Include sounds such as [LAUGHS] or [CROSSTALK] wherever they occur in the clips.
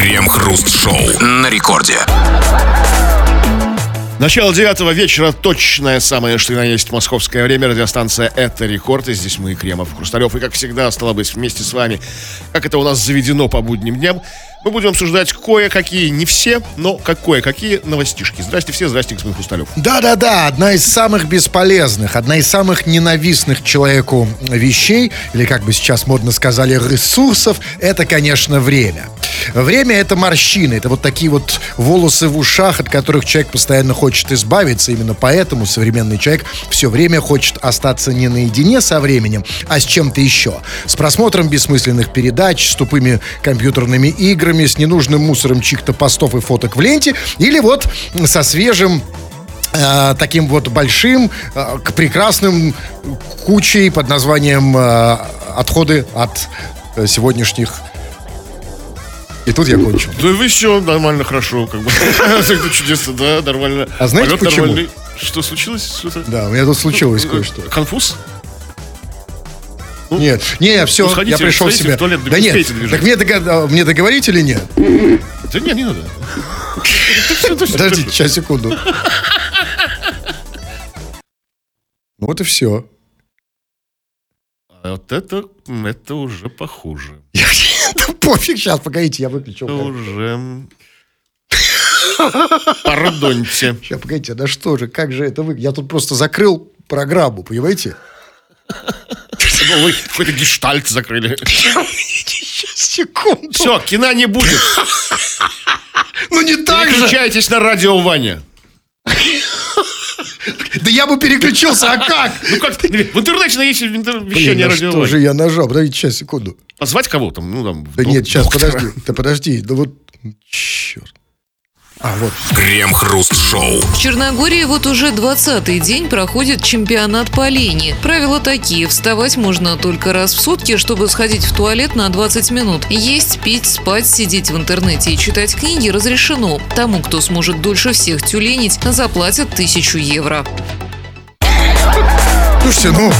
Крем-хруст-шоу на рекорде. Начало девятого вечера, точное самое, что и на есть московское время. Радиостанция «Это рекорд». И здесь мы, Кремов, Хрусталев. И, как всегда, стало быть, вместе с вами, как это у нас заведено по будним дням, мы будем обсуждать кое-какие, не все, но как кое-какие новостишки. Здрасте все, здрасте, господин Хрусталев. Да-да-да, одна из самых бесполезных, одна из самых ненавистных человеку вещей, или как бы сейчас модно сказали, ресурсов, это, конечно, время. Время это морщины, это вот такие вот волосы в ушах, от которых человек постоянно хочет избавиться. Именно поэтому современный человек все время хочет остаться не наедине со временем, а с чем-то еще. С просмотром бессмысленных передач, с тупыми компьютерными играми, с ненужным мусором чьих-то постов и фоток в ленте, или вот со свежим э, таким вот большим, э, к прекрасным кучей под названием э, отходы от э, сегодняшних и тут я кончил. Да вы все нормально, хорошо, как бы. [LAUGHS] Чудесно, да, нормально. А знаете Полет почему? нормальный. Что случилось? Что-то? Да, у меня тут случилось кое-что. Конфуз? Нет, не, все, ну, сходите, я пришел в себя. в туалет, да да не нет, так мне, дога- мне договорить или нет? Да нет, не надо. [LAUGHS] Подождите, сейчас, секунду. Ну вот и все. А Вот это, это уже похуже. [LAUGHS] Да пофиг, сейчас, погодите, я выключу. Это уже... [LAUGHS] Пардоньте. Сейчас, погодите, да что же, как же это вы? Я тут просто закрыл программу, понимаете? Вы какой-то гештальт закрыли. Секунду. Все, кино не будет. Ну не так же. Переключайтесь на радио Ваня. Да я бы переключился, а как? Ну как, в интернете Блин, вещание на радио что же я нажал? Подождите, сейчас, секунду. Позвать кого там? Ну там. Да нет, сейчас, подожди. Да подожди, да вот... Черт. А, вот. Крем-хруст-шоу. В Черногории вот уже 20-й день проходит чемпионат по лени. Правила такие. Вставать можно только раз в сутки, чтобы сходить в туалет на 20 минут. Есть, пить, спать, сидеть в интернете и читать книги разрешено. Тому, кто сможет дольше всех тюленить, заплатят тысячу евро. Слушайте, ну,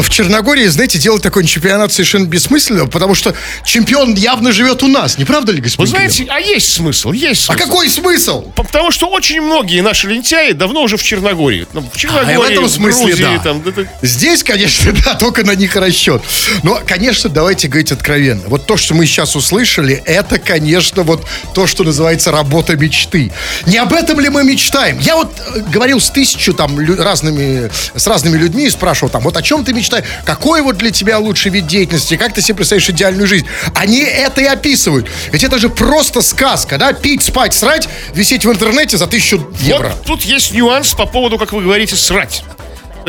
в Черногории, знаете, делать такой чемпионат совершенно бессмысленно, потому что чемпион явно живет у нас, не правда ли, Вы господин знаете, а есть смысл, есть? А смысл. какой смысл? Потому что очень многие наши лентяи давно уже в Черногории. Ну, В Черногории, А, в этом смысле, Грузии, да. там, да. Здесь, конечно, [LAUGHS] да, только на них расчет. Но, конечно, давайте говорить откровенно. Вот то, что мы сейчас услышали, это, конечно, вот то, что называется работа мечты. Не об этом ли мы мечтаем? Я вот э, говорил с тысячу там разными, с разными людьми и спрашивал там, вот о чем ты мечтаешь? Какой вот для тебя лучший вид деятельности? Как ты себе представляешь идеальную жизнь? Они это и описывают. Ведь это же просто сказка, да? Пить, спать, срать, висеть в интернете за тысячу евро. Вот тут есть нюанс по поводу, как вы говорите, срать.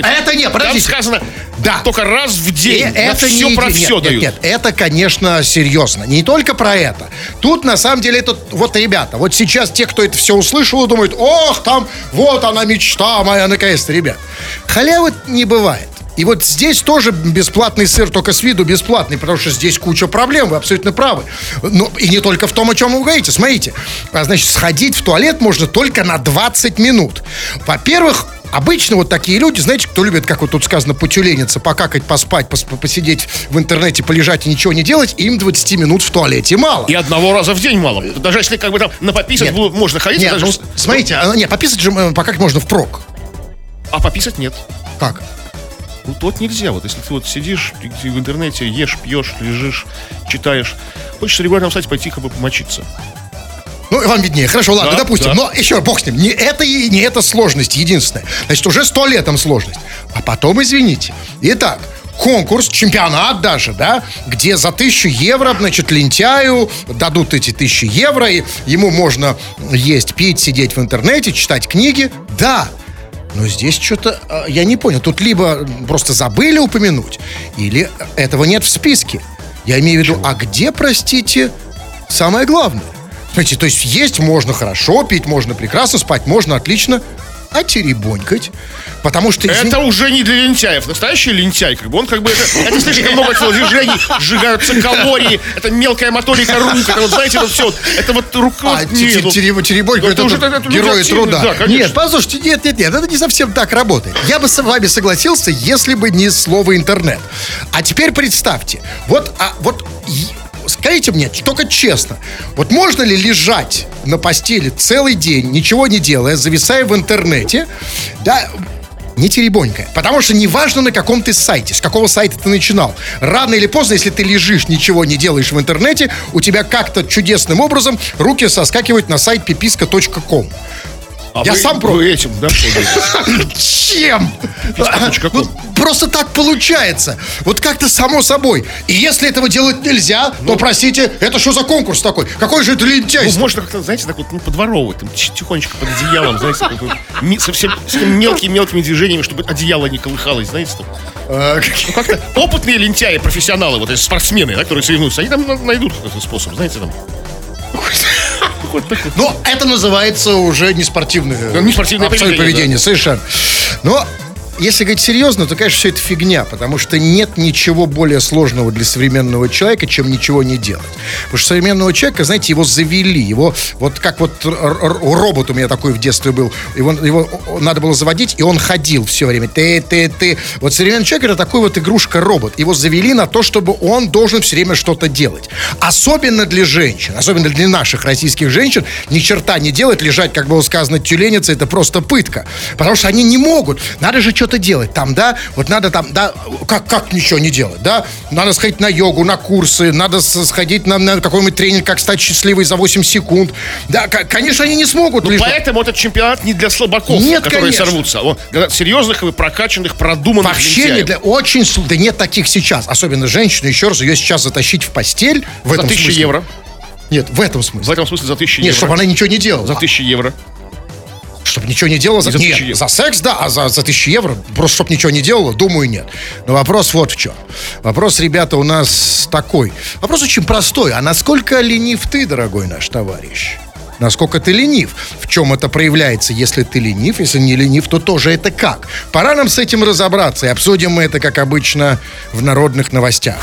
А это Там подождите. сказано Да. только раз в день. И на это все не про все нет, дают. Нет, это, конечно, серьезно. Не только про это. Тут, на самом деле, это... Вот, ребята, вот сейчас те, кто это все услышал, думают, ох, там, вот она мечта моя, наконец-то, ребят. Халявы не бывает. И вот здесь тоже бесплатный сыр, только с виду бесплатный, потому что здесь куча проблем, вы абсолютно правы. Но и не только в том, о чем вы говорите. Смотрите, а, значит, сходить в туалет можно только на 20 минут. Во-первых, Обычно вот такие люди, знаете, кто любит, как вот тут сказано, потюлениться, покакать, поспать, пос- посидеть в интернете, полежать и ничего не делать, им 20 минут в туалете мало. И одного раза в день мало. Даже если как бы там на пописать Нет. можно ходить, Нет, даже... ну, смотрите, а, нет, пописать же э, покакать можно впрок. а пописать нет. Как? Ну, вот нельзя. Вот если ты вот сидишь ты- в интернете, ешь, пьешь, лежишь, читаешь, хочешь регулярно встать, пойти как бы помочиться. Ну, вам виднее. Хорошо, ладно, Да, допустим. да. Но еще, бог с ним, не это и не эта сложность единственная. Значит, уже с туалетом сложность. А потом, извините. Итак, конкурс, чемпионат даже, да, где за тысячу евро, значит, лентяю дадут эти тысячи евро, и ему можно есть, пить, сидеть в интернете, читать книги. Да, но здесь что-то, э, я не понял, тут либо просто забыли упомянуть, или этого нет в списке. Я имею в виду, а где, простите, самое главное? Смотрите, то есть есть можно хорошо, пить можно прекрасно, спать можно отлично, а теребонькать. Потому что... извини- Это уже не для лентяев. Настоящий лентяй, как бы он как бы это, это слишком много телодвижений, сжигаются калории, это мелкая моторика рук, это вот знаете, это все, это вот рука. А, теребонька, это уже- это герои труда. нет, послушайте, нет, нет, нет, это не совсем так работает. Я бы с вами согласился, если бы не слово интернет. А теперь представьте, вот, а, вот скажите мне, только честно, вот можно ли лежать на постели целый день, ничего не делая, зависая в интернете, да, не теребонькая. Потому что неважно, на каком ты сайте, с какого сайта ты начинал. Рано или поздно, если ты лежишь, ничего не делаешь в интернете, у тебя как-то чудесным образом руки соскакивают на сайт pipiska.com. А Я вы- сам. Вы этим, да? [LAUGHS] Чем? Ну, просто так получается. Вот как-то само собой. И если этого делать нельзя, Ну. то, простите, это что за конкурс такой? Какой же это Ну, лентяйство? можно как-то, знаете, так вот ну, подворовывать, там, тихонечко под одеялом, знаете, так вот, ми- совсем, совсем мелкими-мелкими движениями, чтобы одеяло не колыхалось, знаете, там. Э, Ну, как-то опытные лентяи, профессионалы, вот эти спортсмены, да, которые соревнуются, они там на- найдут какой-то способ, знаете, там. Но это называется уже не спортивное, Ну, не спортивное абсолютно поведение, поведение, совершенно. Но если говорить серьезно, то, конечно, все это фигня, потому что нет ничего более сложного для современного человека, чем ничего не делать. Потому что современного человека, знаете, его завели, его вот как вот робот у меня такой в детстве был, его, его надо было заводить, и он ходил все время, ты, ты, ты. Вот современный человек это такой вот игрушка-робот. Его завели на то, чтобы он должен все время что-то делать. Особенно для женщин, особенно для наших российских женщин, ни черта не делать, лежать, как было сказано, тюленица, это просто пытка. Потому что они не могут. Надо же что-то делать там, да? Вот надо там, да, как, как ничего не делать, да? Надо сходить на йогу, на курсы, надо сходить на, на какой-нибудь тренинг, как стать счастливой за 8 секунд. Да, конечно, они не смогут. Ну, лежать. поэтому этот чемпионат не для слабаков, Нет, которые конечно. сорвутся. Он для серьезных, и прокачанных, продуманных Вообще не лентяев. для... Очень... Да нет таких сейчас. Особенно женщину. Еще раз, ее сейчас затащить в постель. В За этом 1000 смысле. евро. Нет, в этом В смысле. этом смысле за 1000 Нет, евро. чтобы она ничего не делала. За 1000 евро. Чтобы ничего не делала. За, за нет, 1000 евро. за секс, да, а за, за тысячу евро, просто чтобы ничего не делала, думаю, нет. Но вопрос вот в чем. Вопрос, ребята, у нас такой. Вопрос очень простой. А насколько ленив ты, дорогой наш товарищ? Насколько ты ленив? В чем это проявляется? Если ты ленив, если не ленив, то тоже это как? Пора нам с этим разобраться. И обсудим мы это, как обычно, в народных новостях.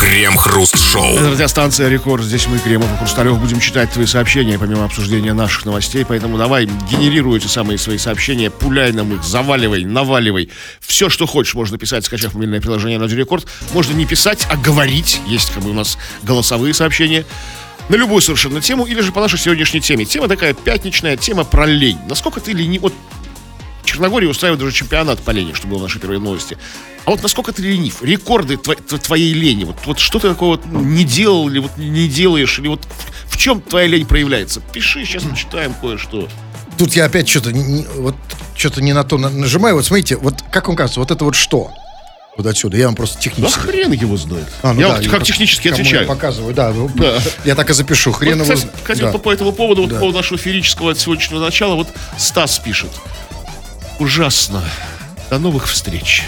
Крем-хруст-шоу. Это радиостанция «Рекорд». Здесь мы, Кремов и Хрусталев, будем читать твои сообщения, помимо обсуждения наших новостей. Поэтому давай, генерируй эти самые свои сообщения, пуляй нам их, заваливай, наваливай. Все, что хочешь, можно писать, скачав мобильное приложение «Радио Рекорд». Можно не писать, а говорить. Есть как бы у нас голосовые сообщения. На любую совершенно тему, или же по нашей сегодняшней теме. Тема такая пятничная, тема про лень. Насколько ты лени... Вот Черногория устраивает даже чемпионат по лени, что было в нашей первой новости. А вот насколько ты ленив? Рекорды тво- тво- твоей лени. Вот, вот что ты такого вот не делал, или вот не делаешь, или вот в, чем твоя лень проявляется? Пиши, сейчас почитаем кое-что. Тут я опять что-то вот что-то не на то на- нажимаю. Вот смотрите, вот как вам кажется, вот это вот что? Вот отсюда. Я вам просто Да технически. хрен его знает. А, ну я да, вот как технически отвечаю. Я показываю, да. Да. Я так и запишу. Хрен Вот, его кстати, зна- кстати, да. вот по этому поводу, вот Да. по поводу нашего феерического от сегодняшнего начала, вот Стас пишет. Ужасно. До новых встреч.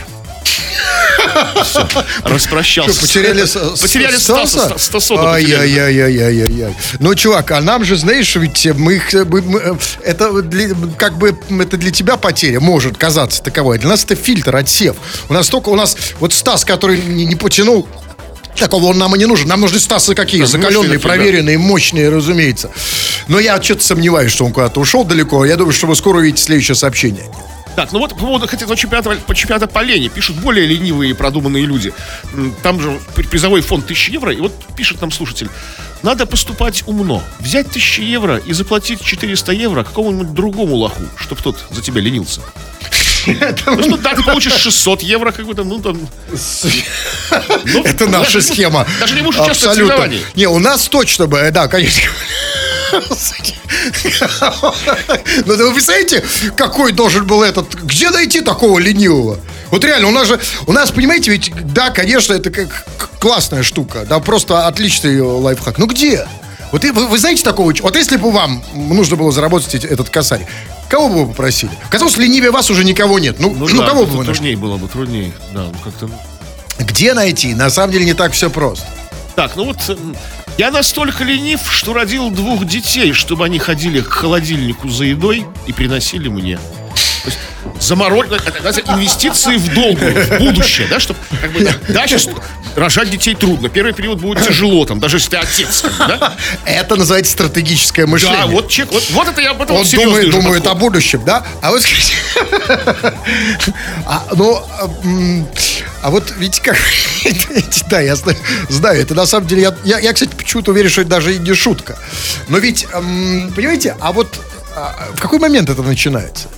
Распрощался. Что, потеряли, [LAUGHS] Потеряли Стаса, Стаса? Ай-яй-яй-яй-яй-яй. Ну, чувак, а нам же, знаешь, ведь мы, их, э, мы- э, это для- как бы это для тебя потеря может казаться таковой. Для нас это фильтр, отсев. У нас только у нас вот Стас, который не, не потянул Такого он нам и не нужен. Нам нужны Стасы какие? Да, Закаленные, проверенные, мощные, разумеется. Но я что-то сомневаюсь, что он куда-то ушел далеко. Я думаю, что вы скоро увидите следующее сообщение. Так, ну вот по поводу хотя бы чемпионата, по чемпионата по лени пишут более ленивые и продуманные люди. Там же при- призовой фонд 1000 евро, и вот пишет нам слушатель. Надо поступать умно. Взять 1000 евро и заплатить 400 евро какому-нибудь другому лоху, чтобы тот за тебя ленился. Ну, что, да, ты получишь 600 евро, как бы там, ну, там... Ну, Это наша схема. Даже не можешь участвовать в соревновании. Не, у нас точно бы, э, да, конечно. [LAUGHS] Ну, вы представляете, какой должен был этот... Где найти такого ленивого? Вот реально, у нас же... У нас, понимаете, ведь, да, конечно, это как классная штука. Да, просто отличный лайфхак. Ну, где? Вот вы, вы знаете такого... Вот если бы вам нужно было заработать этот косарь, кого бы вы попросили? Казалось, ленивее вас уже никого нет. Ну, ну, да, кого бы вы нашли? труднее было бы, труднее. Да, ну как-то... Где найти? На самом деле не так все просто. Так, ну вот я настолько ленив, что родил двух детей, чтобы они ходили к холодильнику за едой и приносили мне. То есть заморозить, инвестиции в долг, в будущее, да, чтобы как бы, да, сейчас рожать детей трудно. Первый период будет тяжело, там, даже если ты отец, да? Это называется стратегическое мышление. Да, вот чек, вот, вот это я об этом Он думает, думает о будущем, да? А вот скажите, [LAUGHS] а, ну, а, А вот ведь как... [LAUGHS] да, я зна- знаю, это на самом деле... Я, я, я, кстати, почему-то уверен, что это даже и не шутка. Но ведь, эм, понимаете, а вот а, в какой момент это начинается?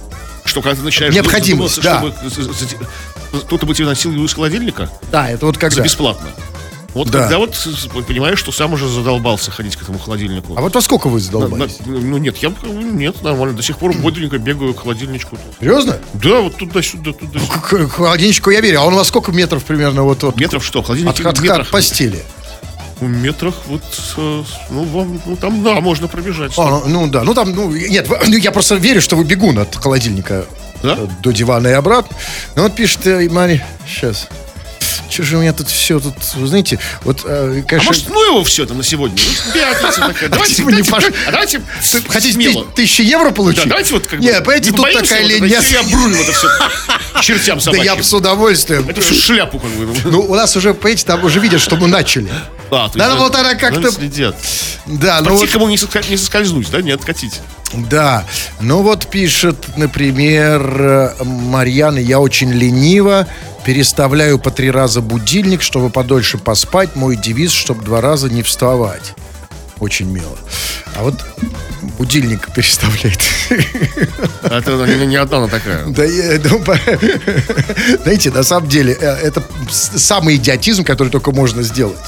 Что, когда ты начинаешь Необходимость, задумываться, да. чтобы за- за- кто-то бы тебе носил из холодильника Да, это вот за когда... бесплатно. Вот Да. когда вот понимаешь, что сам уже задолбался ходить к этому холодильнику. А вот во сколько вы На- задолбались? на- ну нет, я нет, нормально. До сих пор [CLEARS THROAT] бодренько бегаю к холодильничку. Серьезно? Да, вот туда-сюда, туда-сюда. К, к холодильничку я верю. А он вас сколько метров примерно вот, вот Метров что? Холодильник от, от- от метрах, постели? в метрах вот, э, ну, вам, ну, там, да, можно пробежать. А, ну, ну да, ну там, ну, нет, [CLEARS THROAT] ну, я просто верю, что вы бегун от холодильника Да? э, до дивана и обратно. Ну вот пишет э, Мария, сейчас. Что же у меня тут все тут, вы знаете, вот, э, А конечно... может, ну его все там на сегодня? Ну, пятница такая. [LAUGHS] Давайте, типа не пош- а давайте Хотите смело. ты- тысячи евро получить? Да, давайте вот как бы... Не, понимаете, тут такая лень. нет. Я бруню это все [LAUGHS] чертям Да собачьим. я бы с удовольствием. Это всю шляпу как бы. Ну, у нас уже, понимаете, там уже видят, что мы начали. А, то Надо да, вот она как-то... следят. Да, ну вот, не, соска- не соскользнуть, да, не откатить. да. Ну вот пишет, например, Марьяна, я очень ленива, переставляю по три раза будильник, чтобы подольше поспать. Мой девиз, чтобы два раза не вставать. Очень мило. А вот будильник переставляет. А Это не, не одна она такая. Да, я, ну, знаете, на самом деле, э, это самый идиотизм, который только можно сделать.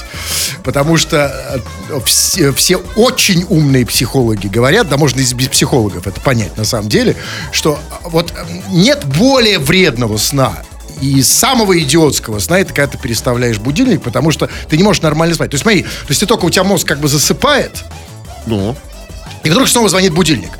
Потому что э, все, все очень умные психологи говорят, да можно и без психологов это понять на самом деле, что вот нет более вредного сна, и самого идиотского сна это когда ты переставляешь будильник, потому что ты не можешь нормально спать. То есть смотри, то есть ты только у тебя мозг как бы засыпает, Ну, и вдруг снова звонит будильник.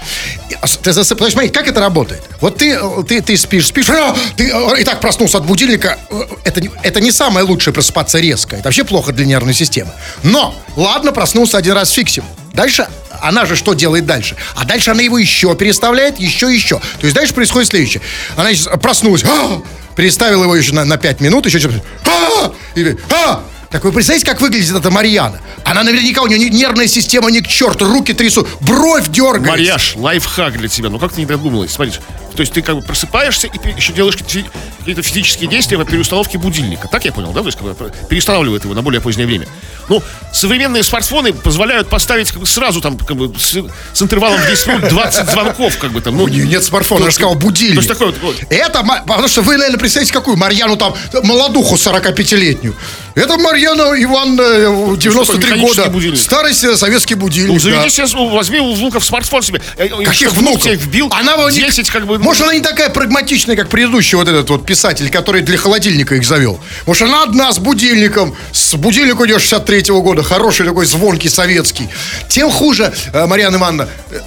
А, Ты засыпаешь, смотри, как это работает? Вот ты, ты, ты спишь, спишь, а, ты э, и так проснулся от будильника. Э, Это, это не самое лучшее просыпаться резко. Это вообще плохо для нервной системы. Но, ладно, проснулся один раз, фиксим. Дальше она же что делает дальше? А дальше она его еще переставляет, еще, еще. То есть дальше происходит следующее. Она значит, проснулась, а, переставила его еще на, на 5 минут, еще что-то. А, и, а, так вы представляете, как выглядит эта Марьяна? Она наверняка, у нее нервная система ни к черту, руки трясут, бровь дергается. Марьяж, лайфхак для тебя. Ну как ты не додумалась? Смотри, то есть ты как бы просыпаешься и еще делаешь какие- какие-то физические действия по переустановке будильника. Так я понял, да? То есть как бы перестанавливает его на более позднее время. Ну, современные смартфоны позволяют поставить как бы сразу там как бы с, с интервалом в 10 минут 20 звонков как бы там. Ну, У нее нет смартфона, ну, я сказал, будильник. То есть такой вот, вот. Это, потому что вы, наверное, представляете, какую Марьяну там, молодуху 45-летнюю. Это Марьяна э, 93 механический года. будильник? Старый се- советский будильник. Ну, заведи да. себе, ну, возьми у внуков смартфон себе. Э, э, Каких внуков? тебе вбил Она его не- 10 как бы... Может, она не такая прагматичная, как предыдущий вот этот вот писатель, который для холодильника их завел. Может, она одна с будильником. С будильник нее 63-го года. Хороший такой звонкий советский. Тем хуже, э, Марьяна Ивановна, э,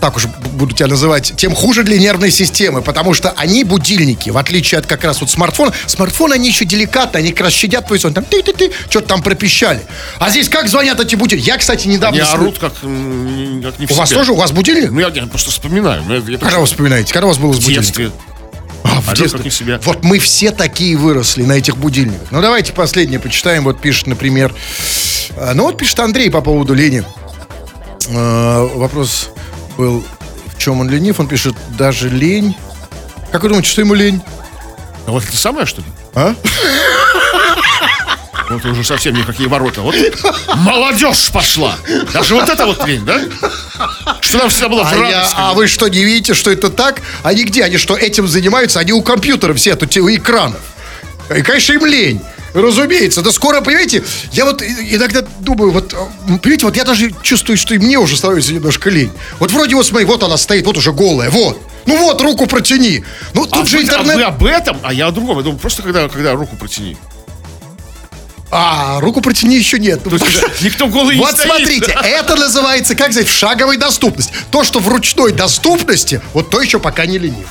так уж буду тебя называть, тем хуже для нервной системы, потому что они будильники, в отличие от как раз вот смартфона, смартфоны, они еще деликатны, они как раз щадят твой сон, там ты-ты-ты, что-то там пропищали. А здесь как звонят эти будильники? Я, кстати, недавно... Они орут как, как не У вас тоже? У вас будильник? Ну, я, я просто вспоминаю. Ну, я, я Когда вы вспоминаете? Когда у вас был с в будильником? детстве. А, в Орёт, детстве. не в себя. Вот мы все такие выросли на этих будильниках. Ну, давайте последнее почитаем. Вот пишет, например... э, Ну, вот пишет Андрей по поводу лени. Э, Вопрос был, в чем он ленив. Он пишет, даже лень... Как вы думаете, что ему лень? А вот это самое, что ли? А? [LAUGHS] Ну, это уже совсем никакие ворота. Вот молодежь пошла. Даже вот это вот лень, да? Что нам всегда было в А, я- а вы что, не видите, что это так? Они где? Они что, этим занимаются? Они у компьютера все, тут у экранов. И, конечно, им лень. Разумеется, да скоро, понимаете, я вот иногда думаю, вот, понимаете, вот я даже чувствую, что и мне уже становится немножко лень. Вот вроде вот смотри, вот она стоит, вот уже голая, вот. Ну вот, руку протяни. Ну тут а, же вы, а интернет... вы об этом, а я о другом. Я думаю, просто когда, когда руку протяни. А, руку протяни еще нет. Ну, потому что- [LAUGHS] Никто голый не Вот стоит. смотрите, [LAUGHS] это называется, как сказать, в шаговой доступности. То, что в ручной доступности, вот то еще пока не ленив.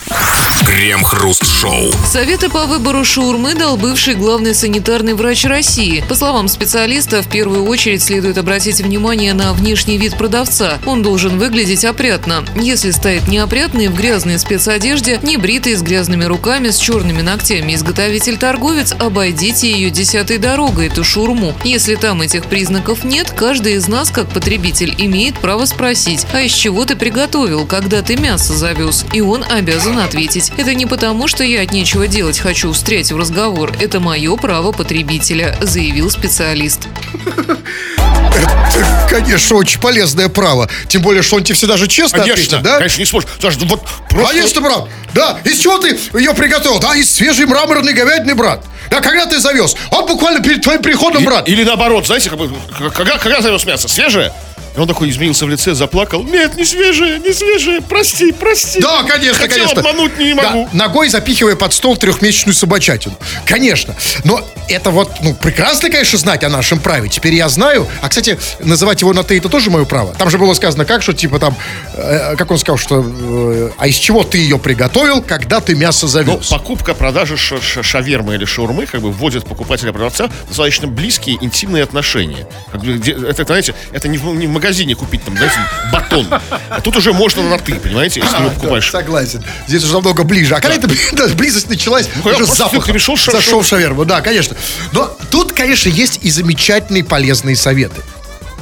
Крем-хруст-шоу. Советы по выбору шаурмы дал бывший главный санитарный врач России. По словам специалиста, в первую очередь следует обратить внимание на внешний вид продавца. Он должен выглядеть опрятно. Если стоит неопрятный, в грязной спецодежде, не бритый, с грязными руками, с черными ногтями изготовитель-торговец, обойдите ее десятой дорогой. Эту шаурму. Если там этих признаков нет, каждый из нас, как потребитель, имеет право спросить, а из чего ты приготовил, когда ты мясо завез? И он обязан ответить. Это не потому, что я от нечего делать хочу встрять в разговор. Это мое право потребителя, заявил специалист. Это, конечно, очень полезное право. Тем более, что он тебе всегда же честно Конечно, ответит, да? конечно, не сможешь. Слушай, ну вот просто... Конечно, брат. Да, из чего ты ее приготовил? Да, из свежей мраморной говядины, брат. Да, когда ты завез? Он буквально перед твоим приходом, брат. Или наоборот, знаете, как бы, когда, когда завез мясо? Свежее? И он такой изменился в лице, заплакал. Нет, не свежее, не свежее. Прости, прости. Да, конечно, Хотел конечно. обмануть, не Да, могу. ногой запихивая под стол трехмесячную собачатину. Конечно. Но это вот, ну, прекрасно, конечно, знать о нашем праве. Теперь я знаю. А, кстати, называть его на ты это тоже мое право. Там же было сказано как, что типа там, э, как он сказал, что, э, а из чего ты ее приготовил, когда ты мясо Ну, завез? покупка, продажа ша- ша- шавермы или шаурмы как бы вводит покупателя и продавца в достаточно близкие интимные отношения. Как бы, где- это, знаете, это не в, не в магазине купить там, знаете, батон. А тут уже можно на ты, понимаете, если ты его А, Да, покупаешь. согласен. Здесь уже намного ближе. А когда эта [LAUGHS] близость началась, Ну, уже запах пришел, зашел в шаверму. Да, конечно. Но тут, конечно, есть и замечательные полезные советы.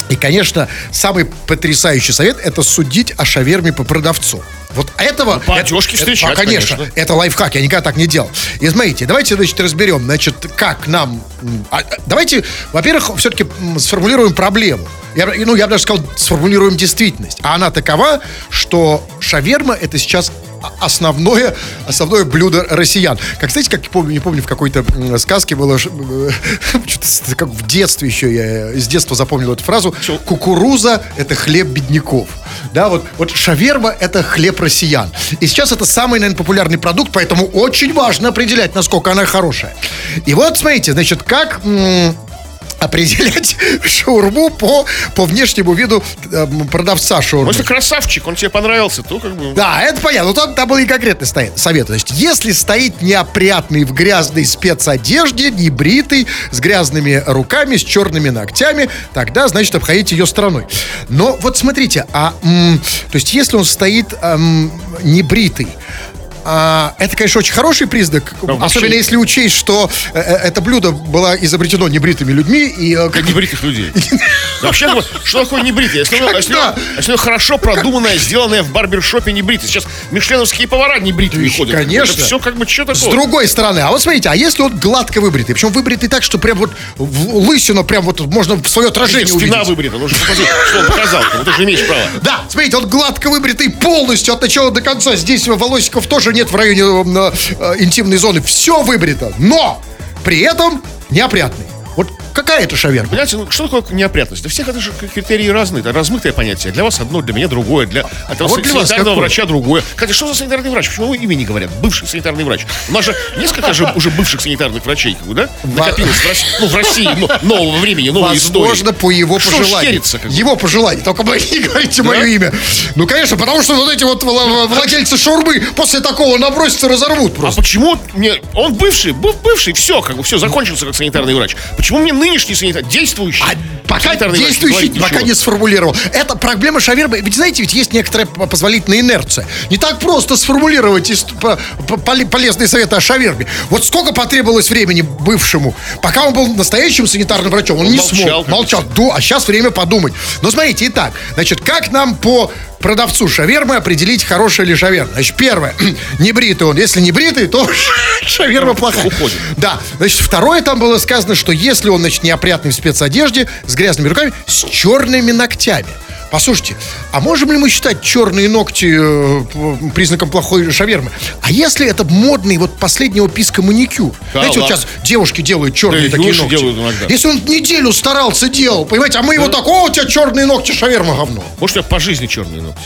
И, конечно, самый потрясающий совет – это судить о шаверме по продавцу. Вот этого... по одежке это- встречать, конечно, конечно. это лайфхак, я никогда так не делал. И смотрите, давайте, значит, разберем, значит, как нам... а, давайте, во-первых, все-таки сформулируем проблему. Я, ну, я бы даже сказал, сформулируем действительность. А она такова, что шаверма – это сейчас основное, основное блюдо россиян. Как, знаете, как помню, не помню, в какой-то сказке было, э, [LAUGHS] как в детстве еще, я с детства запомнил эту фразу, кукуруза – это хлеб бедняков. Да, вот, вот шаверма – это хлеб россиян. И сейчас это самый, наверное, популярный продукт, поэтому очень важно определять, насколько она хорошая. И вот, смотрите, значит, как... определять шаурму по, по внешнему виду э, продавца шаурмы. Ну, если красавчик, он тебе понравился, то как бы... Да, это понятно. Но там, там был и конкретный стоит, совет. То есть, если стоит неопрятный в грязной спецодежде, небритый, с грязными руками, с черными ногтями, тогда, значит, обходите ее стороной. Но вот смотрите, а, м, то есть, если он стоит м, небритый, а, это, конечно, очень хороший признак, вообще- особенно если учесть, что э, э, это блюдо было изобретено небритыми людьми и э, Как небритых людей. [LAUGHS] Да Вообще, бы, что такое небритый? Если оно, хорошо продуманное, сделанное в барбершопе небритый. Сейчас мишленовские повара небритыми ходят. конечно. Все как бы что С другой стороны, а вот смотрите, а если он гладко выбритый, причем выбритый так, что прям вот в лысину, прям вот можно свое отражение Спина увидеть. выбрита. Нужно посмотреть, что он показал. Ты же имеешь право. Да, смотрите, он гладко выбритый полностью от начала до конца. Здесь волосиков тоже нет в районе э, э, интимной зоны. Все выбрито, но при этом неопрятный. Вот какая это шаверма? Понимаете, ну, что такое неопрятность? Для всех это же критерии разные, это размытое понятие. Для вас одно, для меня другое, для этого вот для вас санитарного какое? врача другое. Кстати, что за санитарный врач? Почему его имя не говорят? Бывший санитарный врач. У нас же несколько же уже бывших санитарных врачей, да? Накопилось в России, ну, в России но- нового времени, новой истории. Возможно, по его Что пожеланию. шерится, как? Его пожелание. Только вы не говорите мое имя. Ну, конечно, потому что вот эти вот вла- владельцы шаурмы после такого набросятся, разорвут А просто. почему мне... Он бывший, был бывший, все, как бы, все, закончился как санитарный врач. Почему мне нынешний санитар, действующий А пока действующий говорит пока ничего? не сформулировал. Это проблема шавермы. Ведь знаете, ведь есть некоторая позволительная инерция. Не так просто сформулировать ис- по- по- поле- полезные советы о шаверме. Вот сколько потребовалось времени бывшему, пока он был настоящим санитарным врачом, он, Он не молчал, смог. Молчал. Да, а сейчас время подумать. Но смотрите, итак, значит, как нам по продавцу шавермы определить, хорошая ли шаверма? Значит, первое, [CLEARS THROAT] не бритый он. Если не бритый, то [LAUGHS] шаверма плохая. уходит. Да. Значит, второе там было сказано, что если он, значит, неопрятный в спецодежде, с грязными руками, с черными ногтями. Послушайте, а можем ли мы считать черные ногти э, признаком плохой шавермы? А если это модный вот последнего писка маникюр? Да Знаете, вот ладно. сейчас девушки делают черные Да такие ногти. делают иногда. Если он неделю старался, делал, понимаете, а мы его так, о, у тебя черные ногти, шаверма говно. Может, у тебя по жизни черные ногти?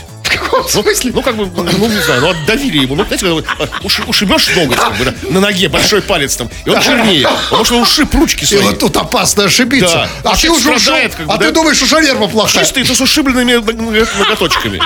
Каком смысле? Ну, как бы, ну, не знаю, ну, отдавили ему. Ну, знаете, вот, а, уши- ушибешь ноготь, как бы, да, на ноге, большой палец там, и он чернее. Потому что ушиб ручки И свои. вот тут опасно ошибиться. Да. А ты уже ушел, как бы, а да? ты думаешь, что шаверма плохая. Чистый, то с ушибленными ног- ноготочками.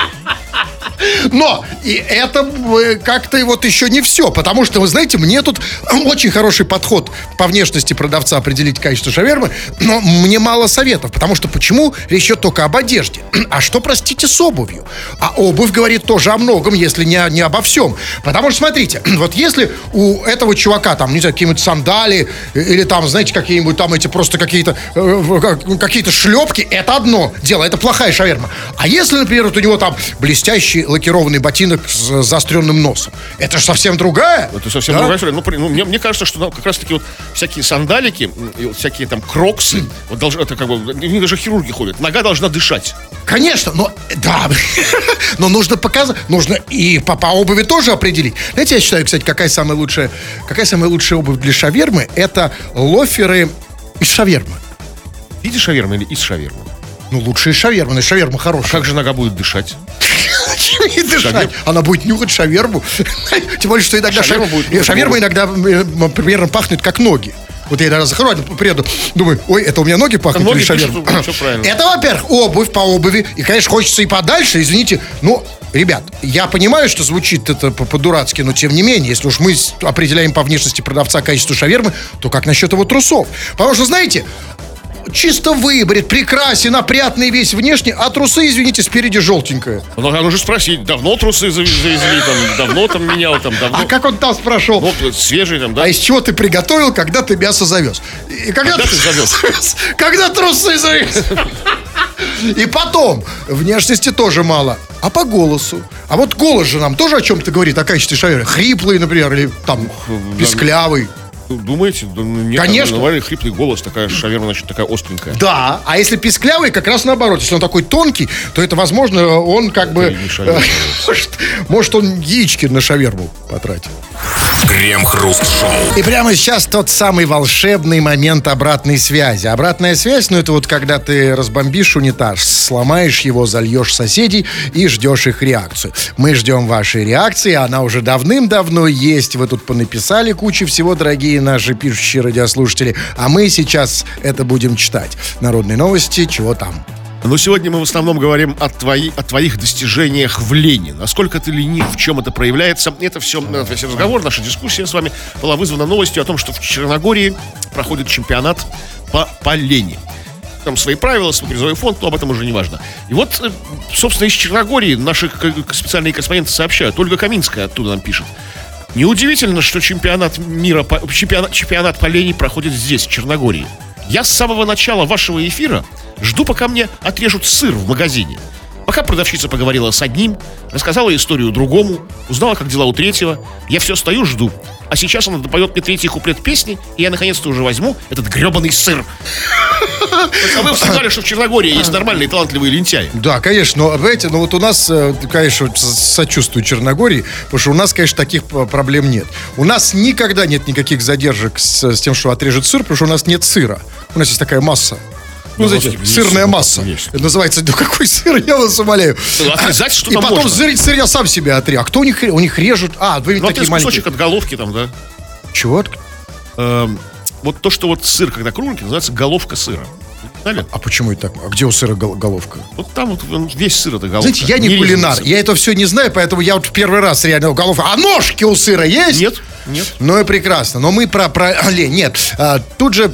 Но и это э, как-то вот еще не все, потому что, вы знаете, мне тут очень хороший подход по внешности продавца определить качество шавермы, но мне мало советов, потому что почему речь идет только об одежде? [CLEARS THROAT] А что, простите, с обувью? А обувь говорит тоже о многом, если не, не обо всем. Потому что, смотрите, [CLEARS THROAT] вот если у этого чувака там, не знаю, какие-нибудь сандали или там, знаете, какие-нибудь там эти просто какие-то э, какие-то шлепки, это одно дело, это плохая шаверма. А если, например, вот у него там лакированный ботинок с заостренным носом, это же совсем другая. Это совсем да? другая история. Ну, ну, мне, мне кажется, что ну, как раз таки вот всякие сандалики, и вот всякие там кроксы, вот должны, это как бы, них даже хирурги ходят. Нога должна дышать. Конечно, но да, [LAUGHS] но нужно показать, нужно и по, по обуви тоже определить. Знаете, я считаю, кстати, какая самая лучшая, какая самая лучшая обувь для шавермы? Это лоферы из шавермы. Видишь шавермы или из шавермы? Ну, лучшие шавермы, но шаверма хорошая. Как же нога будет дышать? [LAUGHS] Ей дышать? Она будет нюхать шаверму. [LAUGHS] Тем более, что иногда Шаверма иногда э, примерно пахнет как ноги. Вот я иногда захожу, приеду, думаю, ой, это у меня ноги пахнут Ноги или шаверма? Это, во-первых, обувь по обуви. И, конечно, хочется и подальше, извините. Ну, ребят, я понимаю, что звучит это по- по-дурацки, но тем не менее, если уж мы определяем по внешности продавца качество шавермы, то как насчет его трусов? Потому что, знаете, чисто выбрит, прекрасен, опрятный весь внешне, а трусы, извините, спереди желтенькое. Ну, надо же спросить, давно трусы зав- завезли, там, давно там менял, там, давно. А как он там прошел? Ну, свежий там, да? А из чего ты приготовил, когда ты мясо завез? И когда, Когда ты завез? Когда трусы завез. И потом, внешности тоже мало. А по голосу? А вот голос же нам тоже о чем-то говорит, о качестве шавермы. Хриплый, например, или там писклявый. Думаете? Да, ну, нет, Конечно. Нормальный хриплый голос, такая шаверма, значит, такая остренькая. Да, а если писклявый, как раз наоборот. Если он такой тонкий, то это, возможно, он как бы... Это. [LAUGHS] Может, может, он яички на шаверму потратил. Крем-хруст-шоу. И прямо сейчас тот самый волшебный момент обратной связи. Обратная связь, ну это вот когда ты разбомбишь унитаз, сломаешь его, зальешь соседей и ждешь их реакцию. Мы ждем вашей реакции, она уже давным-давно есть. Вы тут понаписали кучу всего, дорогие наши пишущие радиослушатели. А мы сейчас это будем читать. Народные новости, чего там. Но сегодня мы в основном говорим о, твои, о твоих достижениях в лени. Насколько ты ленив, в чем это проявляется. Это все, э, весь разговор, наша дискуссия с вами была вызвана новостью о том, что в Черногории проходит чемпионат по, по лени. Там свои правила, свой призовой фонд, но об этом уже не важно. И вот, э, собственно, из Черногории наши специальные корреспонденты сообщают. Ольга Каминская оттуда нам пишет. Неудивительно, что чемпионат мира, чемпионат, чемпионат по лени проходит здесь, в Черногории. Я с самого начала вашего эфира жду, пока мне отрежут сыр в магазине. Пока продавщица поговорила с одним, рассказала историю другому, узнала, как дела у третьего, я все стою, жду. А сейчас она допоет мне третий куплет песни, и я наконец-то уже возьму этот гребаный сыр. А [LAUGHS] вы сказали, что в Черногории есть нормальные талантливые лентяи. Да, конечно, но, знаете, ну вот у нас, э, конечно, сочувствую Черногории, потому что у нас, конечно, таких проблем нет. У нас никогда нет никаких задержек с, с тем, что отрежет сыр, потому что у нас нет сыра. У нас есть такая масса. Ну, Ну, знаете, сырная сыр, масса. Это называется, ну какой сыр, я вас умоляю. Ну, отрезать И что-то потом сыр, сыр я сам себе отрежу. А кто у них, у них режут? А, вы Ну, такие отрезать маленькие. кусочек от головки там, да? Чего? Эм, вот то, что вот сыр, когда кругленький, называется головка сыра. А почему это так? А где у сыра гол- головка? Вот там вот весь сыр это головка. Знаете, я не, резаный кулинар, я это все не знаю, поэтому я вот в первый раз реально головка. А ножки у сыра есть? Нет, нет. Ну и прекрасно. Но мы про, про лень. Нет, а, тут же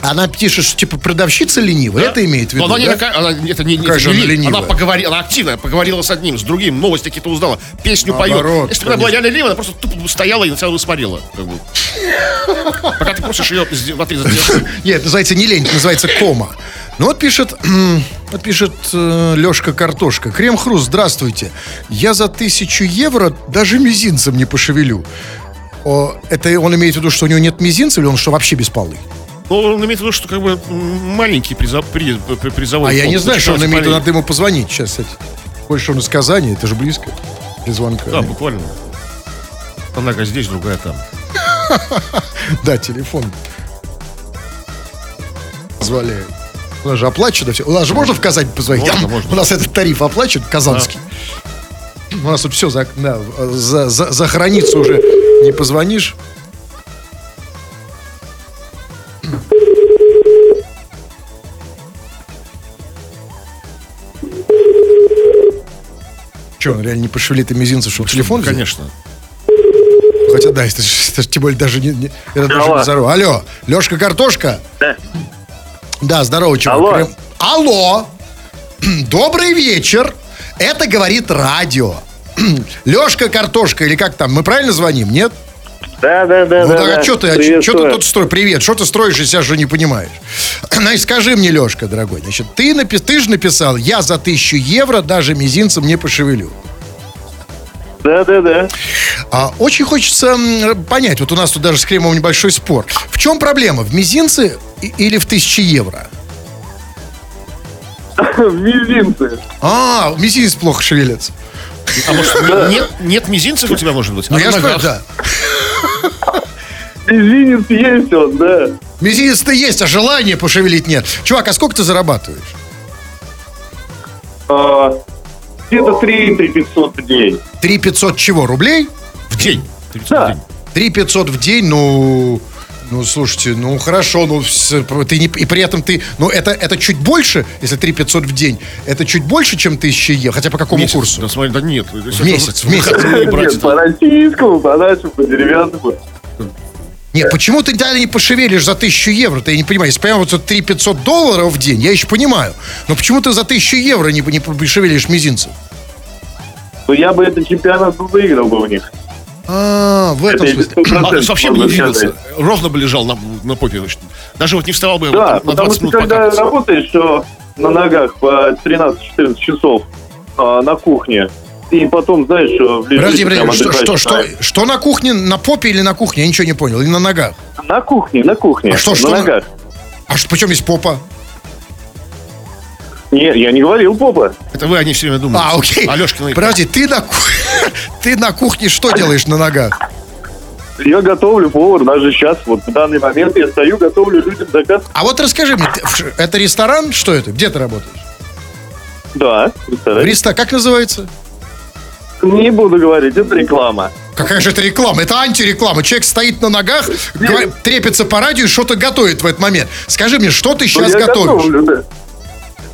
она пишет, что типа продавщица ленивая. Это имеет в виду, Но она не да? такая, она, это не, не, Какая это не она ленивая? Она поговорила, она активно поговорила с одним, с другим, новости какие-то узнала, песню поет. Наоборот, Если бы она была реально ленивая, она просто тупо стояла и на тебя смотрела. Как бы. Пока ты просишь ее отрезать тебе. Нет, называется не лень, называется кома. Ну вот пишет, [CLEARS THROAT] вот пишет Лешка Картошка. Крем-хруст, здравствуйте. Я за тысячу евро даже мизинцем не пошевелю. О, это он имеет в виду, что у него нет мизинца, или он что вообще бесполый? Но он имеет в виду, что как бы маленький приза- при- при- призовой А я не знаю, что он имеет в виду, надо ему позвонить сейчас. Больше он из Казани, это же близко. Без звонка. Да, буквально. Одна нога здесь, другая там. [LAUGHS] Да, телефон. Позволяет. У нас же оплачено все. У нас же можно в Казань позвонить? Можно, можно. У нас этот тариф оплачен, казанский. У нас тут все за, за, за, за границу уже не позвонишь. Что, он реально не пошевелит и мизинцем, чтобы телефон взять? Конечно. Хотя да, это, это тем более даже не... не- это даже не здорово. Алло, Лешка Картошка? Да. Да, здорово, чувак. Алло. Прям- Алло. [CLEARS THROAT] Добрый вечер. Это говорит радио. [CLEARS THROAT] Лешка Картошка, или как там? Мы правильно звоним, нет? Да, да, да. Ну да, так да. а что ты, а Приветствую. ты тут строишь? Привет, что ты строишь, если я же не понимаешь? [CLEARS THROAT] Значит, скажи мне, Лешка, дорогой, значит, ты, напи- ты же написал, я за тысячу евро даже мизинцем не пошевелю. Да, да, да. А, очень хочется понять, вот у нас тут даже с Кремовым небольшой спор. В чем проблема, в мизинце или в тысяче евро? [LAUGHS] Мизинцы. А, мизинец плохо шевелится. А может, [LAUGHS] нет, нет мизинцев у тебя, может быть? Ну, А я же говорю, ногах? да. [LAUGHS] Мизинец есть он, да. Мизинец-то есть, а желания пошевелить нет. Чувак, а сколько ты зарабатываешь? А, Где-то 3 3 500 в день. 3 500 чего, рублей? В день. 30 в Да. день. 3 500 в день, ну... Ну, слушайте, ну хорошо, ну ты не, и при этом ты, ну это, это чуть больше, если 3 500 в день, это чуть больше, чем 1000 евро, хотя по какому Месяц. курсу? Да, смотри, да нет. В месяц, в месяц. Нет, по российскому, по нашему, по деревянному. Нет, почему ты тогда не пошевелишь за 1000 евро? Ты я не понимаю, если прямо вот 3 500 долларов в день, я еще понимаю, но почему ты за 1000 евро не, не пошевелишь мизинцем? Ну, я бы этот чемпионат выиграл бы у них. А, в этом Это смысле. А, есть вообще бы не двигался. Ровно бы лежал на, на попе. значит. Даже вот не вставал бы Да, на потому 20 что минут когда покакаться. работаешь что на ногах по 13-14 часов а, на кухне, и потом, знаешь, что в Подожди, подожди, что, что, что, что на кухне, на попе или на кухне? Я ничего не понял. Или на ногах? На кухне, на кухне, А что, что на- ногах. А что, почем есть попа? Нет, я не говорил попа. Это вы они все время думаете. А, окей. Алешкина. Подожди, ты на, [LAUGHS] ты на кухне что делаешь на ногах? Я готовлю повар даже сейчас, вот в данный момент я стою, готовлю людям заказ. А вот расскажи мне, это ресторан? Что это? Где ты работаешь? Да, представляете? Реста, как называется? Не буду говорить, это реклама. Какая же это реклама? Это антиреклама. Человек стоит на ногах, говорит, трепится по радио и что-то готовит в этот момент. Скажи мне, что ты сейчас Ну, я готовишь? готовлю, да.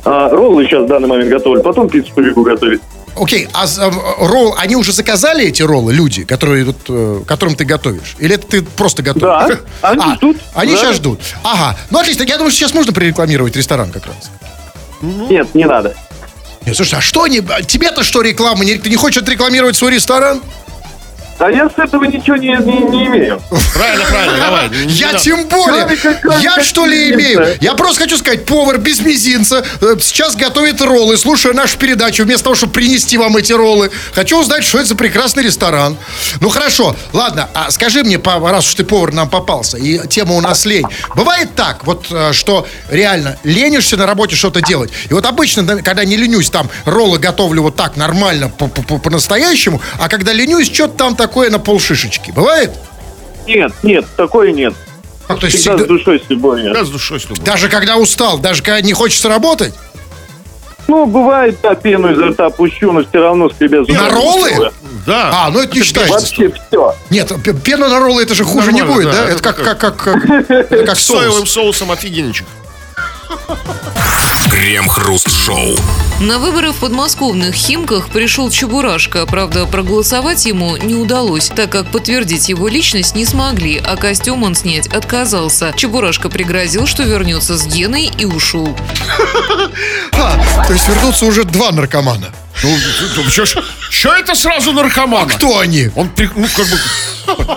А, роллы сейчас в данный момент готовлю, потом пиццу побегу готовить. Окей, а э, ролл, они уже заказали эти роллы, люди, которые, вот, э, которым ты готовишь? Или это ты просто готовишь? Да, [LAUGHS] они А, ждут. Они Да. сейчас ждут. Ага, ну отлично, я думаю, что сейчас можно прорекламировать ресторан как раз. Нет, не надо. Нет, слушай, а что они, тебе-то что реклама? Не- Ты не хочешь отрекламировать свой ресторан? А я с этого ничего не, не, не имею. Правильно, правильно, давай. Я тем более. Я что ли имею? Я просто хочу сказать, повар без мизинца э, сейчас готовит роллы, слушая нашу передачу, вместо того, чтобы принести вам эти роллы. Хочу узнать, что это за прекрасный ресторан. Ну хорошо, ладно, а скажи мне, раз уж ты повар нам попался, и тема у нас лень. Бывает так, вот э, что реально ленишься на работе что-то делать. И вот обычно, да, когда не ленюсь, там роллы готовлю вот так нормально, по- по- по- по-настоящему, а когда ленюсь, что-то там такое на полшишечки. Бывает? Нет, нет, такое нет. А, то есть Всегда всегда- с душой, с любовью. С душой с любовью. Даже когда устал, даже когда не хочется работать? Ну, бывает, да, пену изо рта пущу, но все равно скребя зубами. На роллы? Да. А, ну это не считается. Вообще все. Нет, пена на роллы это же хуже не Нормально, будет, да, да? Это это как, как, как- как, как, [LAUGHS] это как С соевым соус. соусом офигенничек. Крем-хруст-шоу. На выборы в подмосковных Химках пришел Чебурашка. Правда, проголосовать ему не удалось, так как подтвердить его личность не смогли, а костюм он снять отказался. Чебурашка пригрозил, что вернется с Геной и ушел. [LAUGHS] А, то есть вернутся уже два наркомана. Ну, что ж, что это сразу наркоман? Кто они? Он, при- ну, как бы,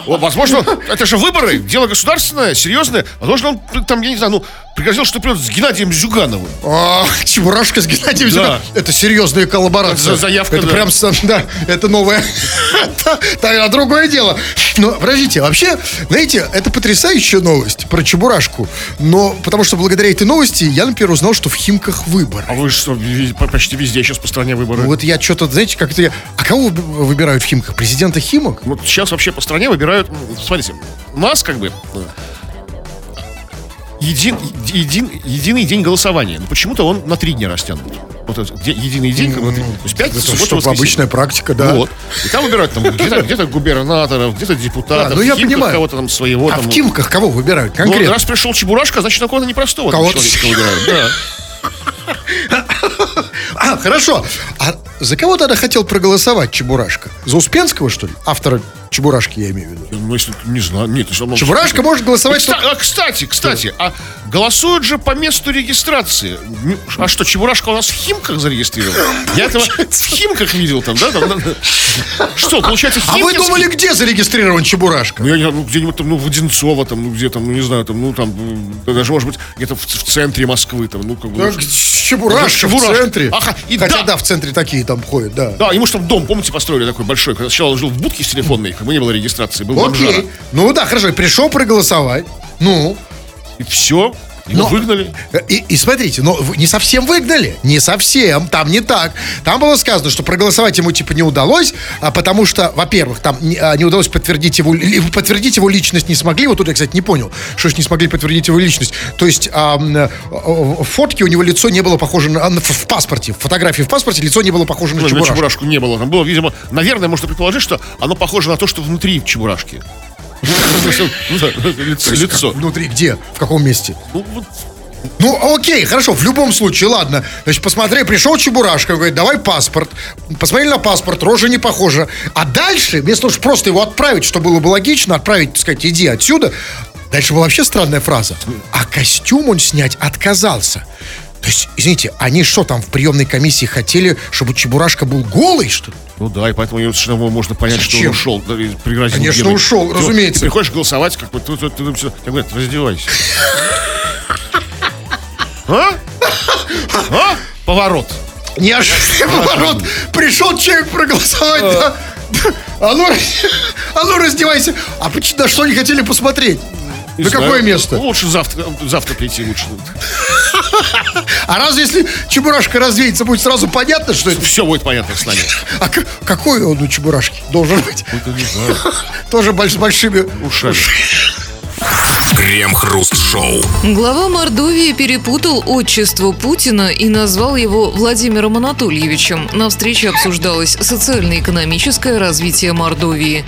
возможно, это же выборы, дело государственное, серьезное. Возможно, он там, я не знаю, ну, пригрозил, что придет с Геннадием Зюгановым. А, Чебурашка с Геннадием Да. Зюгановым. Это серьезная коллаборация. Это заявка, Это да. прям, да, это новое. [LAUGHS] Тогда другое дело. Но, подождите, вообще, знаете, это потрясающая новость про Чебурашку. Но, потому что благодаря этой новости я, например, узнал, что в Химках выборы. А вы что, почти везде сейчас по стране выборы? Ну, Вот я что-то, знаете, как-то я... А кого вы- выбирают в Химках? Президента Химок? Вот сейчас вообще по стране выбирают, м, смотрите, у нас как бы э, един, един, единый день голосования. Но почему-то он на три дня растянут. Вот этот единый день, как бы, то есть пятница, Это суббота, обычная практика, да. Вот. И там выбирают там где-то, где-то губернаторов, где-то депутатов. Да, ну, я понимаю. кого-то там своего. А там, в Химках кого выбирают Ну, конкретно? раз пришел Чебурашка, значит, на кого-то непростого Кого-то- человечка выбирают. Да. [LAUGHS] А, хорошо. А за кого тогда хотел проголосовать Чебурашка? За Успенского, что ли? Автора Чебурашки, я имею в виду. Ну, если, не знаю, нет. если он- Чебурашка может голосовать... Кста- только- а, кстати, кстати, а голосуют же по месту регистрации. А что, Чебурашка у нас в Химках зарегистрирован? Я этого [LAUGHS] в Химках видел там, да? там, да? Что, получается, А вы думали, где зарегистрирован Чебурашка? Ну, я не знаю, ну, где-нибудь там, ну, в Одинцово, там, ну, где там, ну, не знаю, там, ну, там, да даже, может быть, где-то в, в центре Москвы, там, ну, как бы... Так, ну, Чебурашка, в Чебурашка. центре. Ага, и Хотя да. да, в центре такие там ходят, да. Да, ему же там дом, помните, построили такой большой, когда сначала он жил в будке с телефонной, бы не было регистрации, был. Окей. Ну да, хорошо, пришел проголосовать. Ну, И все, его Но- выгнали. И, и смотрите, но не совсем выгнали. Не совсем. Там не так. Там было сказано, что проголосовать ему типа не удалось, а потому что, во-первых, там не, а, не удалось подтвердить его, подтвердить его личность не смогли. Вот тут я, кстати, не понял, что ж не смогли подтвердить его личность. То есть а, м, а, фотки у него лицо не было похоже на, на- в, в паспорте, в фотографии в паспорте лицо не было похоже на Ну, на Чебурашку. чебурашку не было. Там было, видимо, наверное, можно предположить, что оно похоже на то, что внутри чебурашки. Лицо. Внутри где? В каком месте? Ну, Ну, окей, хорошо, в любом случае, ладно. Значит, посмотри, пришел Чебурашка, говорит, давай паспорт. Посмотрели на паспорт, рожа не похожа. А дальше, вместо того, чтобы просто его отправить, что было бы логично, отправить, так сказать, иди отсюда, дальше была вообще странная фраза. А костюм он снять отказался. То есть, извините, они что там в приемной комиссии хотели, чтобы Чебурашка был голый, что ли? Ну да, и поэтому совершенно можно понять, что Зачем? он ушел. да, пригрозил Конечно, демону. ушел, Всё, разумеется. Ты приходишь голосовать, как бы, ты, ты, ты, ты, всё, тебе говорят, раздевайся. А? А? Поворот. Неожиданный поворот. Пришел человек проголосовать. да. А ну, [LAUGHS] а ну раздевайся. А поч- на что они хотели посмотреть? Не На знаю. какое место? Ну, лучше завтра, завтра прийти лучше. [LAUGHS] А разве если Чебурашка развеется, будет сразу понятно, что это? Все будет понятно с нами. [LAUGHS] А какой он у Чебурашки должен быть? Это не знаю. [LAUGHS] Тоже с большими Ушами. Крем-хруст-шоу. Глава Мордовии перепутал отчество Путина и назвал его Владимиром Анатольевичем. На встрече обсуждалось социально-экономическое развитие Мордовии.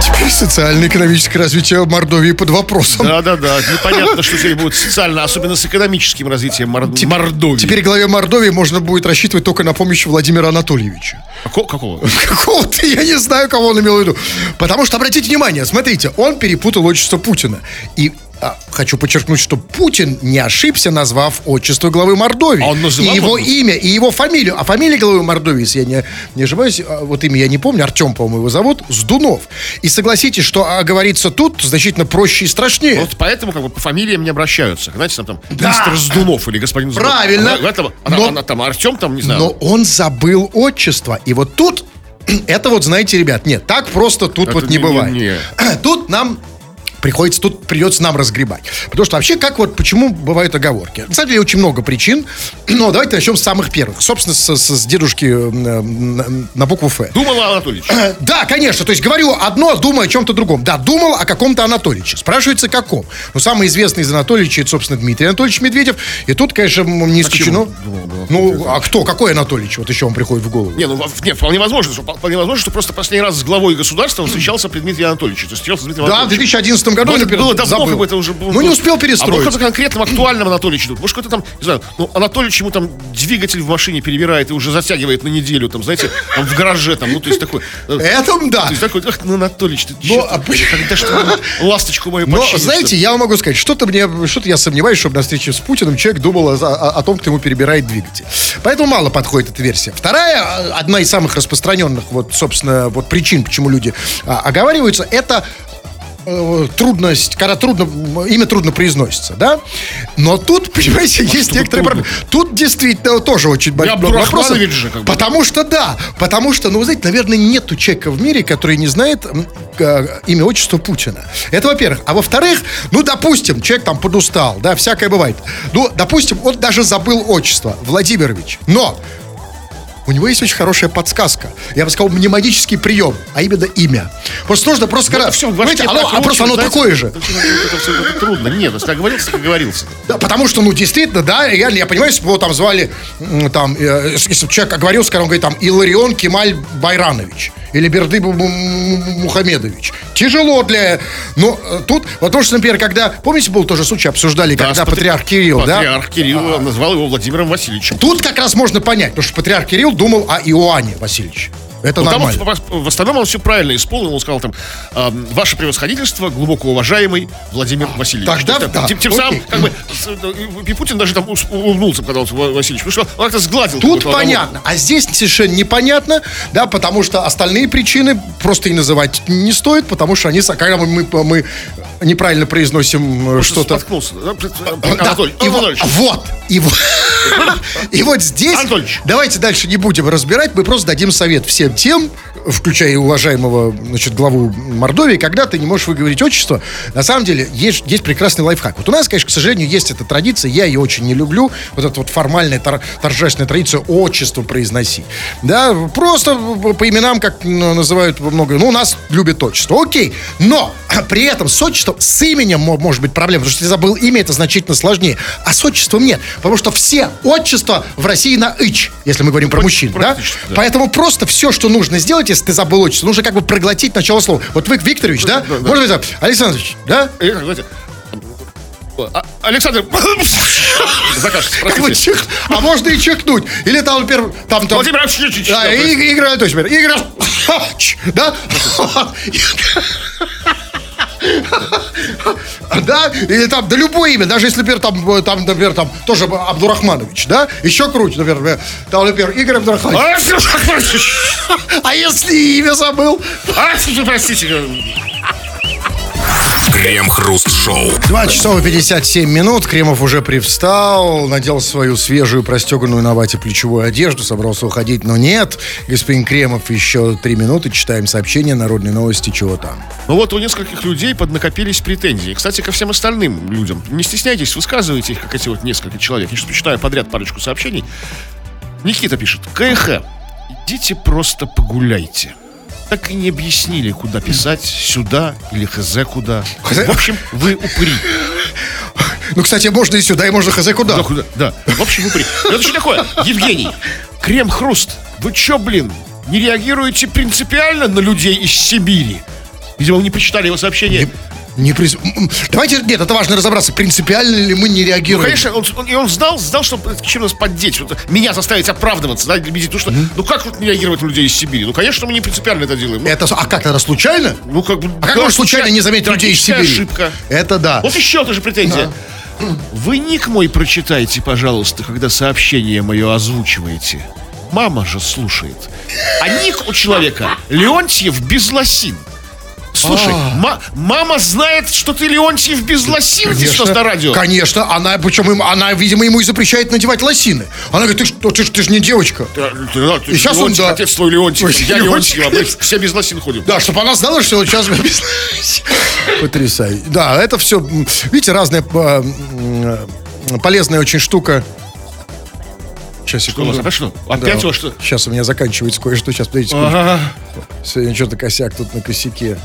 Теперь социально-экономическое развитие Мордовии под вопросом. Да-да-да, непонятно, что теперь будет социально, особенно с экономическим развитием Мор- Мордовии. Теперь главе Мордовии можно будет рассчитывать только на помощь Владимира Анатольевича. Како- Какого? Какого-то, я не знаю, кого он имел в виду. Потому что, обратите внимание, смотрите, он перепутал отчество Путина. И а, хочу подчеркнуть, что Путин не ошибся, назвав отчество главы Мордовии. А он называл и его Мордовию? имя, и его фамилию. А фамилия главы Мордовии, если я не, не ошибаюсь, а, вот имя я не помню, Артем, по-моему, его зовут, Сдунов. И согласитесь, что а, говорится тут значительно проще и страшнее. Вот поэтому как бы по фамилиям не обращаются. Знаете, там, там мистер Сдунов или господин Сдунов. Правильно. А в этом, а, Но- она там Артем там, не знаю. Но он забыл отчество. И вот тут, [CLEARS THROAT] это вот, знаете, ребят, нет, так просто тут Это вот не, не- не- бывает. не. [CLEARS THROAT] Тут нам приходится тут, придется нам разгребать. Потому что вообще, как вот, почему бывают оговорки? На самом деле, очень много причин, [CLEARS THROAT] но давайте начнем с самых первых. Собственно, с, с, с дедушки э, на, э, э, на букву «Ф». Думал Анатольевич. [CLEARS THROAT] Да, конечно. То есть говорю одно, думаю о чем-то другом. Да, думал о каком-то Анатольевиче. Спрашивается, каком. Ну, самый известный из Анатольевича, это, собственно, Дмитрий Анатольевич Медведев. И тут, конечно, не а исключено... А ну, а кто? Какой Анатольевич? Вот еще он приходит в голову. Не, ну, не, вполне возможно, что, вполне возможно, что просто последний раз с главой государства он встречался при Дмитрии Анатольевиче. То есть, встретился с Дмитрием Да, в 2011 2014 году Может, например, было давно, забыл. как бы это уже было. Ну, не успел перестроить. А может, конкретном актуальном Анатоличу идут. Может, кто-то там, не знаю, ну, Анатолич ему там двигатель в машине перебирает и уже затягивает на неделю, там, знаете, там в гараже, там, ну, то есть такой... Э, это да. То есть такой, ах, ну, Анатолич, ты ну, Но, а... когда что ласточку мою Но, знаете, я вам могу сказать, что-то мне, что-то я сомневаюсь, чтобы на встрече с Путиным человек думал о, о, о том, кто ему перебирает двигатель. Поэтому мало подходит эта версия. Вторая, э, одна из самых распространенных, вот, собственно, вот причин, почему люди а, оговариваются, это э, трудность, когда трудно, имя трудно произносится, да? Но тут, [LAUGHS] понимаете, есть что некоторые трудно? проблемы. Тут действительно тоже очень большой вопрос. Же, как бы. Потому что да, потому что, ну, вы знаете, наверное, нету человека в мире, который не знает э, имя, отчество Путина. Это во-первых. А во-вторых, ну, допустим, человек там подустал, да, всякое бывает. Ну, допустим, он даже забыл отчество, Владимирович. Но у него есть очень хорошая подсказка. Я бы сказал, мнемонический прием, а именно имя. Просто нужно просто, когда... все, знаете, оно- а просто оно такое же. Это, все это трудно. Нет, если оговорился, так оговорился. Да, потому что, ну, действительно, да, реально, я понимаю, если бы его там звали, там, э, если бы человек оговорился, когда он говорит, там, Иларион Кемаль Байранович. Или Берды Мухамедович. Тяжело для... Но э, тут, потому что, например, когда... Помните, был тоже случай, обсуждали, Да, когда патри- патриарх Кирилл, да? Патриарх Кирилл назвал его Владимиром Васильевичем. Тут как раз можно понять, потому что патриарх Кирилл думал о Иоанне Васильевиче. Это Ну, там нормально. в, в остальном он все правильно исполнил. Он сказал там, «Ам, ваше превосходительство, глубоко уважаемый Владимир Васильевич. Тогда То есть, да, Тем, тем самым, как бы, с- и Путин даже там улыбнулся, когда он Васильевич, потому что он как-то сгладил. Тут понятно. А здесь совершенно непонятно, да, потому что остальные причины просто и называть не стоит, потому что они, когда мы, мы, мы неправильно произносим э, что-то... Споткнулся. Да, Анатолий, и вот, Анатольевич. вот, и вот, [LAUGHS] и вот здесь, Анатольевич. давайте дальше не будем разбирать, мы просто дадим совет всем тем, включая и уважаемого, значит, главу Мордовии, когда ты не можешь выговорить отчество, на самом деле есть, есть прекрасный лайфхак. Вот у нас, конечно, к сожалению, есть эта традиция, я ее очень не люблю, вот эта вот формальная, тор- торжественная традиция отчество произносить. Да, просто по именам, как называют много, ну, у нас любят отчество, окей, но [CLEARS THROAT] при этом с отчеством, с именем мо- может быть проблема, потому что если забыл имя, это значительно сложнее, а с отчеством нет, потому что все отчества в России на «ич», если мы говорим про мужчин, да? да. Поэтому просто все, что нужно сделать, если ты забыл отчество, нужно как бы проглотить начало слова. Вот вы, Викторович, да? Да, да. Может быть, так, Александрович, да? А- Александр, [LAUGHS] закажется, Как бы чих- А можно и чихнуть. Или там, например, там, там... Владимир Ильич, Да, да. Игорь Анатольевич, Игорь [LAUGHS] да? [LAUGHS] [LAUGHS] Да, или там, да любое имя, даже если, например, там, э, там, например, там, тоже Абдурахманович, да? Еще круче, например, там, например, Игорь Абдурахманович. А, [LAUGHS] А если имя забыл? а, простите. Крем-хруст-шоу. 2 часов и 57 минут. Кремов уже привстал, надел свою свежую, простеганную на вате плечевую одежду, собрался уходить, но нет. Господин Кремов, еще три минуты, читаем сообщение народной новости, чего там. Ну вот у нескольких людей поднакопились претензии. Кстати, ко всем остальным людям. Не стесняйтесь, высказывайте их, как эти вот несколько человек. Я сейчас почитаю подряд парочку сообщений. Никита пишет. КХ. Идите просто погуляйте. Так и не объяснили, куда писать, сюда или хз куда. В общем, вы упыри. Ну, кстати, можно и сюда, и можно хз куда. Да, куда? Да. В общем. Ну, Это что такое? Евгений, крем-хруст. Вы чё, блин, не реагируете принципиально на людей из Сибири? Видимо, вы не прочитали его сообщение. Не приз- М, м. Давайте, нет, это важно разобраться, принципиально ли мы не Ну, реагируем. конечно, он, он- и он знал, знал, что чем нас поддеть, вот, меня заставить оправдываться, да, видеть, ну что, ну как вот не реагировать на людей из Сибири? Ну, конечно, мы не принципиально это делаем. Ну, Это, а как, тогда случайно? ну, как бы, А как да, можно случайно не заметить людей из Сибири? ошибка. Это да. Вот еще тоже претензия. Вы ник мой прочитайте, пожалуйста, когда сообщение мое озвучиваете. Мама же слушает. А ник у человека Леонтьев без лосин. Слушай, А. ма- мама знает, что ты Леонтьев без лосин что на радио. Конечно, она, причем им- она, видимо, ему и запрещает надевать лосины. Она говорит, ты что, ты, ж- ты ж не девочка. Да, да, ты И щас он, Леонтьев, да. Отец твой Леонтьев, Ой, я Леонтьев. Леонтьев, а мы все без лосин ходим. Да, чтобы она знала, что вот сейчас... Потрясающе. Да, это все, видите, разная э, м, полезная очень штука. Сейчас, Что у вас, секунду. опять что? Опять у вас что? Сейчас у меня заканчивается кое-что. Сейчас, подождите, секунду. Ага. Сегодня что-то косяк тут на косяке.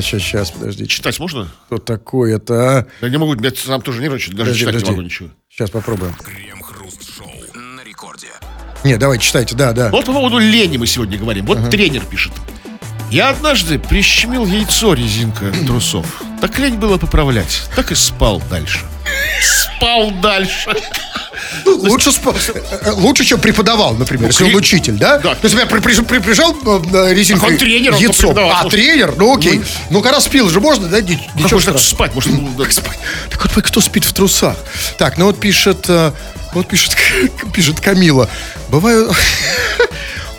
Сейчас, сейчас, сейчас, подождите. Читать можно? Что такое-то, а? Я не могу, я сам тоже нервничаю, даже Подожди, читать не подожди. могу ничего. Сейчас попробуем. Крем-хруст-шоу на рекорде. Не, давайте, читайте, да, да. Вот по поводу лени мы сегодня говорим. Вот тренер пишет. Я однажды прищемил яйцо резинка трусов. Так лень было поправлять. Так и спал дальше. [LAUGHS] Спал дальше. Лучше, спо- э, лучше, чем преподавал, например, если он кри- учитель, да? Да. То есть, например, при- при- при- прижал э, э, резинкой Так он тренер, он яйцо. А, тренер? Ну, окей. Ну, когда спил же можно, да? Ни- Как Ничего страшного. спать? Может, ну, да. Так вот, кто спит в трусах? Так, ну вот пишет, э, вот пишет, [LAUGHS] пишет Камила. Бываю, [LAUGHS]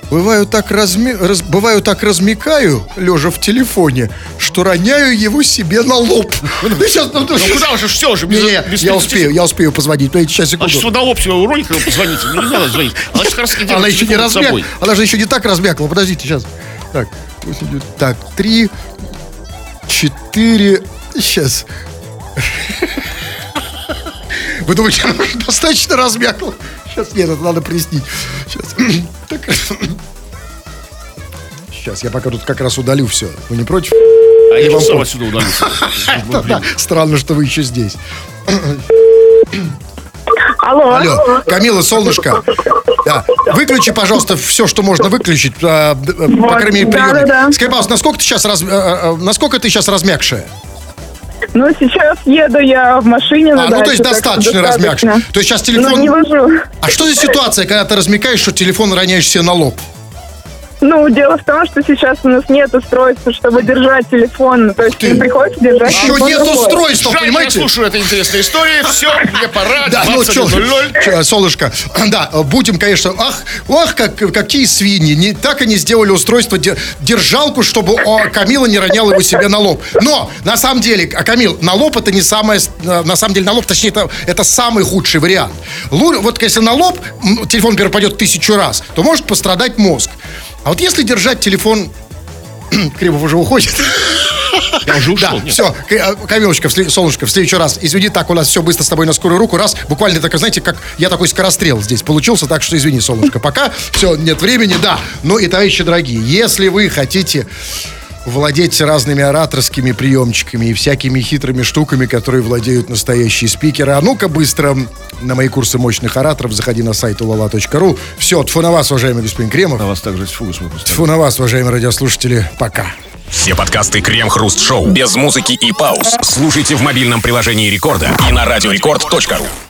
бываю так разми, раз- бываю так размекаю, лежа в телефоне, что роняю его себе на лоб. [LAUGHS] Ну, сейчас, ну, Ну куда уже, все уже, без, Не, не, без я 30 успею, я успею позвонить. Подождите, сейчас, А секунду. вы на лоб себе уроните, когда позвоните. Ну, не надо звонить. Она как раз Она еще не размяк, она же еще не так размякла. Подождите, сейчас. Так. Так, три, четыре, сейчас. [LAUGHS] Вы думаете, она уже достаточно размякла? Сейчас, нет, это надо приснить. Сейчас. [COUGHS] Так. Сейчас, я пока тут как раз удалю все. Вы не против? А я вам сам отсюда удалюсь. [LAUGHS] Да, Странно, что вы еще здесь. [COUGHS] Алло. Алло, Камила, солнышко. Да. Выключи, пожалуйста, все, что можно выключить. а, э, По Вот, крайней мере, приемник. да, да. Скажи, пожалуйста, насколько ты сейчас раз... э, э, насколько ты сейчас размягшая? Ну, сейчас еду я в машине на А, ну то есть достаточно размягшая. То есть сейчас телефон... Ну, не вожу. А что за ситуация, когда ты размякаешь, что телефон роняешь себе на лоб? Ну, дело в том, что сейчас у нас нет устройства, чтобы держать телефон. То есть ты. приходится держать Еще телефон нет рукой. устройства, Жаль, я понимаете? слушаю эту интересную историю. Все, мне пора. Да, ну что, 21:00. солнышко, [CLEARS THROAT] да, будем, конечно, ах, ах, как, какие свиньи, не, так они сделали устройство, де- держалку, чтобы о, Камила не роняла его себе на лоб. Но, на самом деле, а, Камил, на лоб это не самое, э, на самом деле, на лоб, точнее, это, это самый худший вариант. Лу- вот если на лоб телефон, пойдет тысячу раз, то может пострадать мозг. А вот если держать телефон... [CLEARS THROAT] Кремов уже уходит. Я уже ушел. Да, нет. все, Камилочка, в след- солнышко, в следующий раз. Извини, так у нас все быстро с тобой на скорую руку. Раз, буквально так, знаете, как я такой скорострел здесь получился, так что извини, солнышко. Пока все, нет времени, да. Ну и, товарищи дорогие, если вы хотите владеть разными ораторскими приемчиками и всякими хитрыми штуками, которые владеют настоящие спикеры. А ну-ка быстро на мои курсы мощных ораторов заходи на сайт ulala.ru. Все, тфу на вас, уважаемый господин Кремов. На вас также тьфу. Тфу на вас, уважаемые радиослушатели. Пока. Все подкасты Крем-Хруст Шоу без музыки и пауз. Слушайте в мобильном приложении Рекорда и на радиорекорд.ру.